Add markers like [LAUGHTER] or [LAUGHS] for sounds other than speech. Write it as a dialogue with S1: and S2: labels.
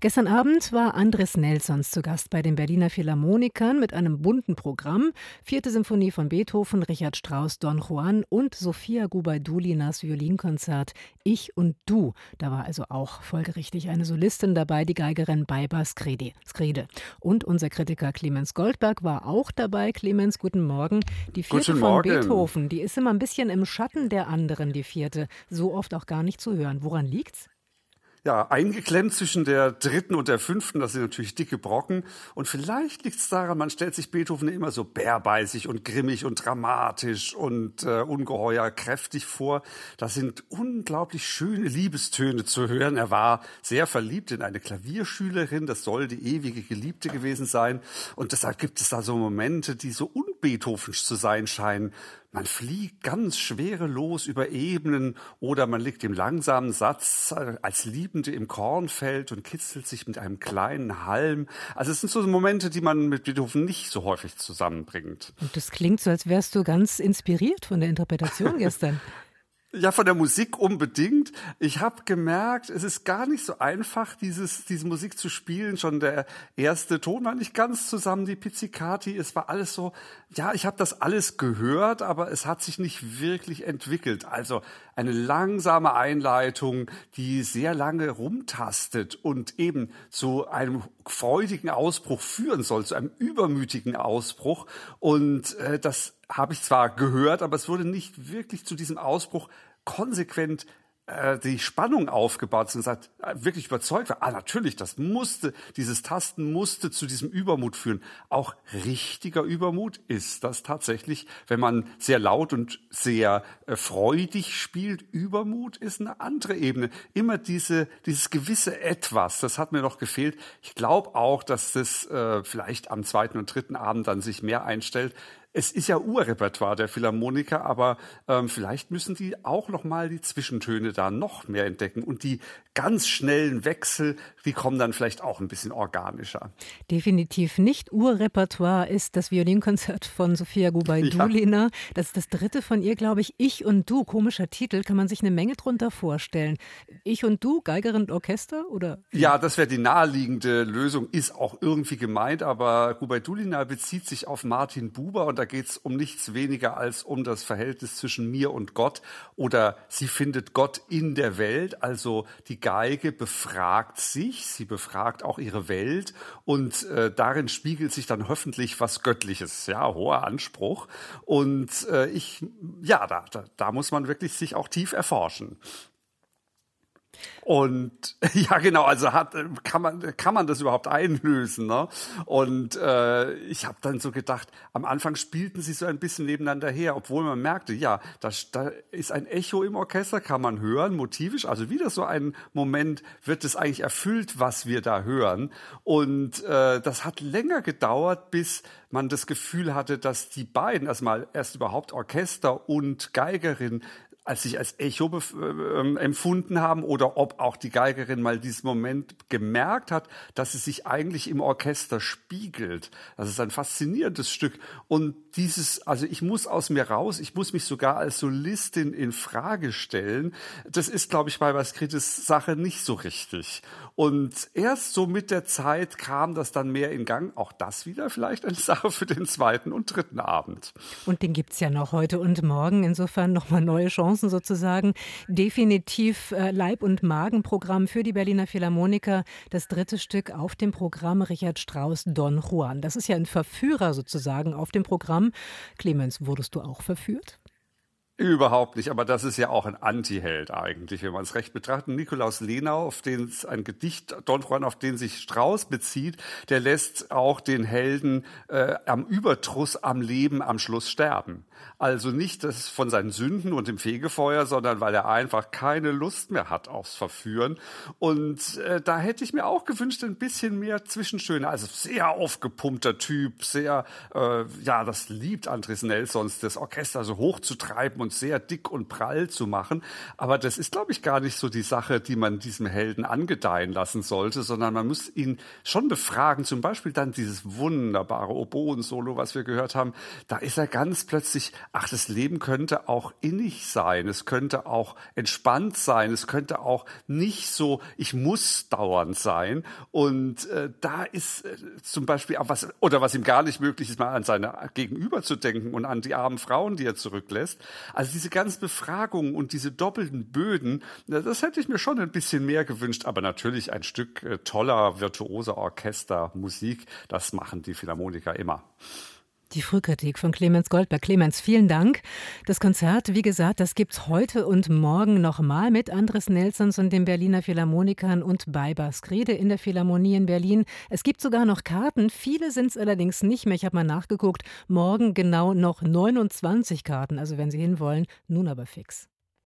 S1: Gestern Abend war Andres Nelsons zu Gast bei den Berliner Philharmonikern mit einem bunten Programm. Vierte Symphonie von Beethoven, Richard Strauss, Don Juan und Sofia Gubaidulinas Violinkonzert Ich und Du. Da war also auch folgerichtig eine Solistin dabei, die Geigerin Baiba Skrede. Und unser Kritiker Clemens Goldberg war auch dabei. Clemens, guten Morgen. Die vierte
S2: guten
S1: von
S2: Morgen.
S1: Beethoven, die ist immer ein bisschen im Schatten der anderen, die vierte. So oft auch gar nicht zu hören. Woran liegt's?
S2: Ja, eingeklemmt zwischen der dritten und der fünften, das sind natürlich dicke Brocken. Und vielleicht liegt es daran, man stellt sich Beethoven immer so bärbeißig und grimmig und dramatisch und äh, ungeheuer kräftig vor. Das sind unglaublich schöne Liebestöne zu hören. Er war sehr verliebt in eine Klavierschülerin, das soll die ewige Geliebte gewesen sein. Und deshalb gibt es da so Momente, die so unbeethovensch zu sein scheinen. Man fliegt ganz schwerelos über Ebenen oder man liegt im langsamen Satz als Liebende im Kornfeld und kitzelt sich mit einem kleinen Halm. Also es sind so Momente, die man mit Beethoven nicht so häufig zusammenbringt.
S1: Und das klingt so, als wärst du ganz inspiriert von der Interpretation gestern. [LAUGHS]
S2: Ja, von der Musik unbedingt. Ich habe gemerkt, es ist gar nicht so einfach, dieses, diese Musik zu spielen. Schon der erste Ton war nicht ganz zusammen, die Pizzicati. Es war alles so, ja, ich habe das alles gehört, aber es hat sich nicht wirklich entwickelt. Also eine langsame Einleitung, die sehr lange rumtastet und eben zu einem freudigen Ausbruch führen soll, zu einem übermütigen Ausbruch. Und äh, das habe ich zwar gehört, aber es wurde nicht wirklich zu diesem Ausbruch konsequent äh, die Spannung aufgebaut und sagt, äh, wirklich überzeugt war, ah, natürlich, das musste, dieses Tasten musste zu diesem Übermut führen. Auch richtiger Übermut ist das tatsächlich, wenn man sehr laut und sehr äh, freudig spielt. Übermut ist eine andere Ebene. Immer diese, dieses gewisse Etwas, das hat mir noch gefehlt. Ich glaube auch, dass das äh, vielleicht am zweiten und dritten Abend dann sich mehr einstellt es ist ja Urrepertoire der Philharmoniker, aber ähm, vielleicht müssen die auch noch mal die Zwischentöne da noch mehr entdecken und die ganz schnellen Wechsel, die kommen dann vielleicht auch ein bisschen organischer.
S1: Definitiv nicht Urrepertoire ist das Violinkonzert von Sofia Gubaidulina. Ja. Das ist das dritte von ihr, glaube ich. Ich und du, komischer Titel, kann man sich eine Menge drunter vorstellen. Ich und du, Geigerin und Orchester oder?
S2: Ja, das wäre die naheliegende Lösung, ist auch irgendwie gemeint, aber Gubaidulina bezieht sich auf Martin Buber und da geht es um nichts weniger als um das Verhältnis zwischen mir und Gott oder sie findet Gott in der Welt, also die Geige befragt sich, sie befragt auch ihre Welt und äh, darin spiegelt sich dann hoffentlich was Göttliches, ja, hoher Anspruch. Und äh, ich, ja, da, da, da muss man wirklich sich auch tief erforschen. Und [LAUGHS] ja, genau, also hat, kann man kann man das überhaupt einlösen? Ne? Und äh, ich habe dann so gedacht, am Anfang spielten sie so ein bisschen nebeneinander her, obwohl man merkte, ja, da, da ist ein Echo im Orchester, kann man hören, motivisch. Also wieder so ein Moment wird es eigentlich erfüllt, was wir da hören. Und äh, das hat länger gedauert, bis man das Gefühl hatte, dass die beiden erstmal erst überhaupt Orchester und Geigerin als sich als Echo äh, empfunden haben oder ob auch die Geigerin mal diesen Moment gemerkt hat, dass sie sich eigentlich im Orchester spiegelt. Das ist ein faszinierendes Stück. Und dieses, also ich muss aus mir raus, ich muss mich sogar als Solistin in Frage stellen. Das ist, glaube ich, bei Baskritis Sache nicht so richtig. Und erst so mit der Zeit kam das dann mehr in Gang. Auch das wieder vielleicht eine [LAUGHS] Sache für den zweiten und dritten Abend.
S1: Und den gibt's ja noch heute und morgen. Insofern nochmal neue Chancen Chancen sozusagen. Definitiv äh, Leib- und Magenprogramm für die Berliner Philharmoniker. Das dritte Stück auf dem Programm Richard Strauss Don Juan. Das ist ja ein Verführer sozusagen auf dem Programm. Clemens, wurdest du auch verführt?
S2: Überhaupt nicht, aber das ist ja auch ein Antiheld eigentlich, wenn man es recht betrachtet. Nikolaus Lenau, auf den ein Gedicht Don Juan, auf den sich Strauß bezieht, der lässt auch den Helden äh, am Überdruss am Leben am Schluss sterben. Also nicht das von seinen Sünden und dem Fegefeuer, sondern weil er einfach keine Lust mehr hat aufs Verführen. Und äh, da hätte ich mir auch gewünscht, ein bisschen mehr Zwischenschöne. Also sehr aufgepumpter Typ, sehr, äh, ja, das liebt Andres Nelsons, das Orchester so hoch zu treiben sehr dick und prall zu machen. Aber das ist, glaube ich, gar nicht so die Sache, die man diesem Helden angedeihen lassen sollte, sondern man muss ihn schon befragen. Zum Beispiel dann dieses wunderbare Oboen-Solo, was wir gehört haben. Da ist er ganz plötzlich, ach, das Leben könnte auch innig sein. Es könnte auch entspannt sein. Es könnte auch nicht so, ich muss dauernd sein. Und äh, da ist äh, zum Beispiel auch was, oder was ihm gar nicht möglich ist, mal an seine Gegenüber zu denken und an die armen Frauen, die er zurücklässt. Also diese ganzen Befragungen und diese doppelten Böden, das hätte ich mir schon ein bisschen mehr gewünscht. Aber natürlich ein Stück äh, toller, virtuoser Orchestermusik, das machen die Philharmoniker immer.
S1: Die Frühkritik von Clemens Goldberg. Clemens, vielen Dank. Das Konzert, wie gesagt, das gibt's heute und morgen nochmal mit Andres Nelsons und den Berliner Philharmonikern und bei Baskrede in der Philharmonie in Berlin. Es gibt sogar noch Karten. Viele sind es allerdings nicht mehr. Ich habe mal nachgeguckt. Morgen genau noch 29 Karten. Also wenn Sie hinwollen, nun aber fix.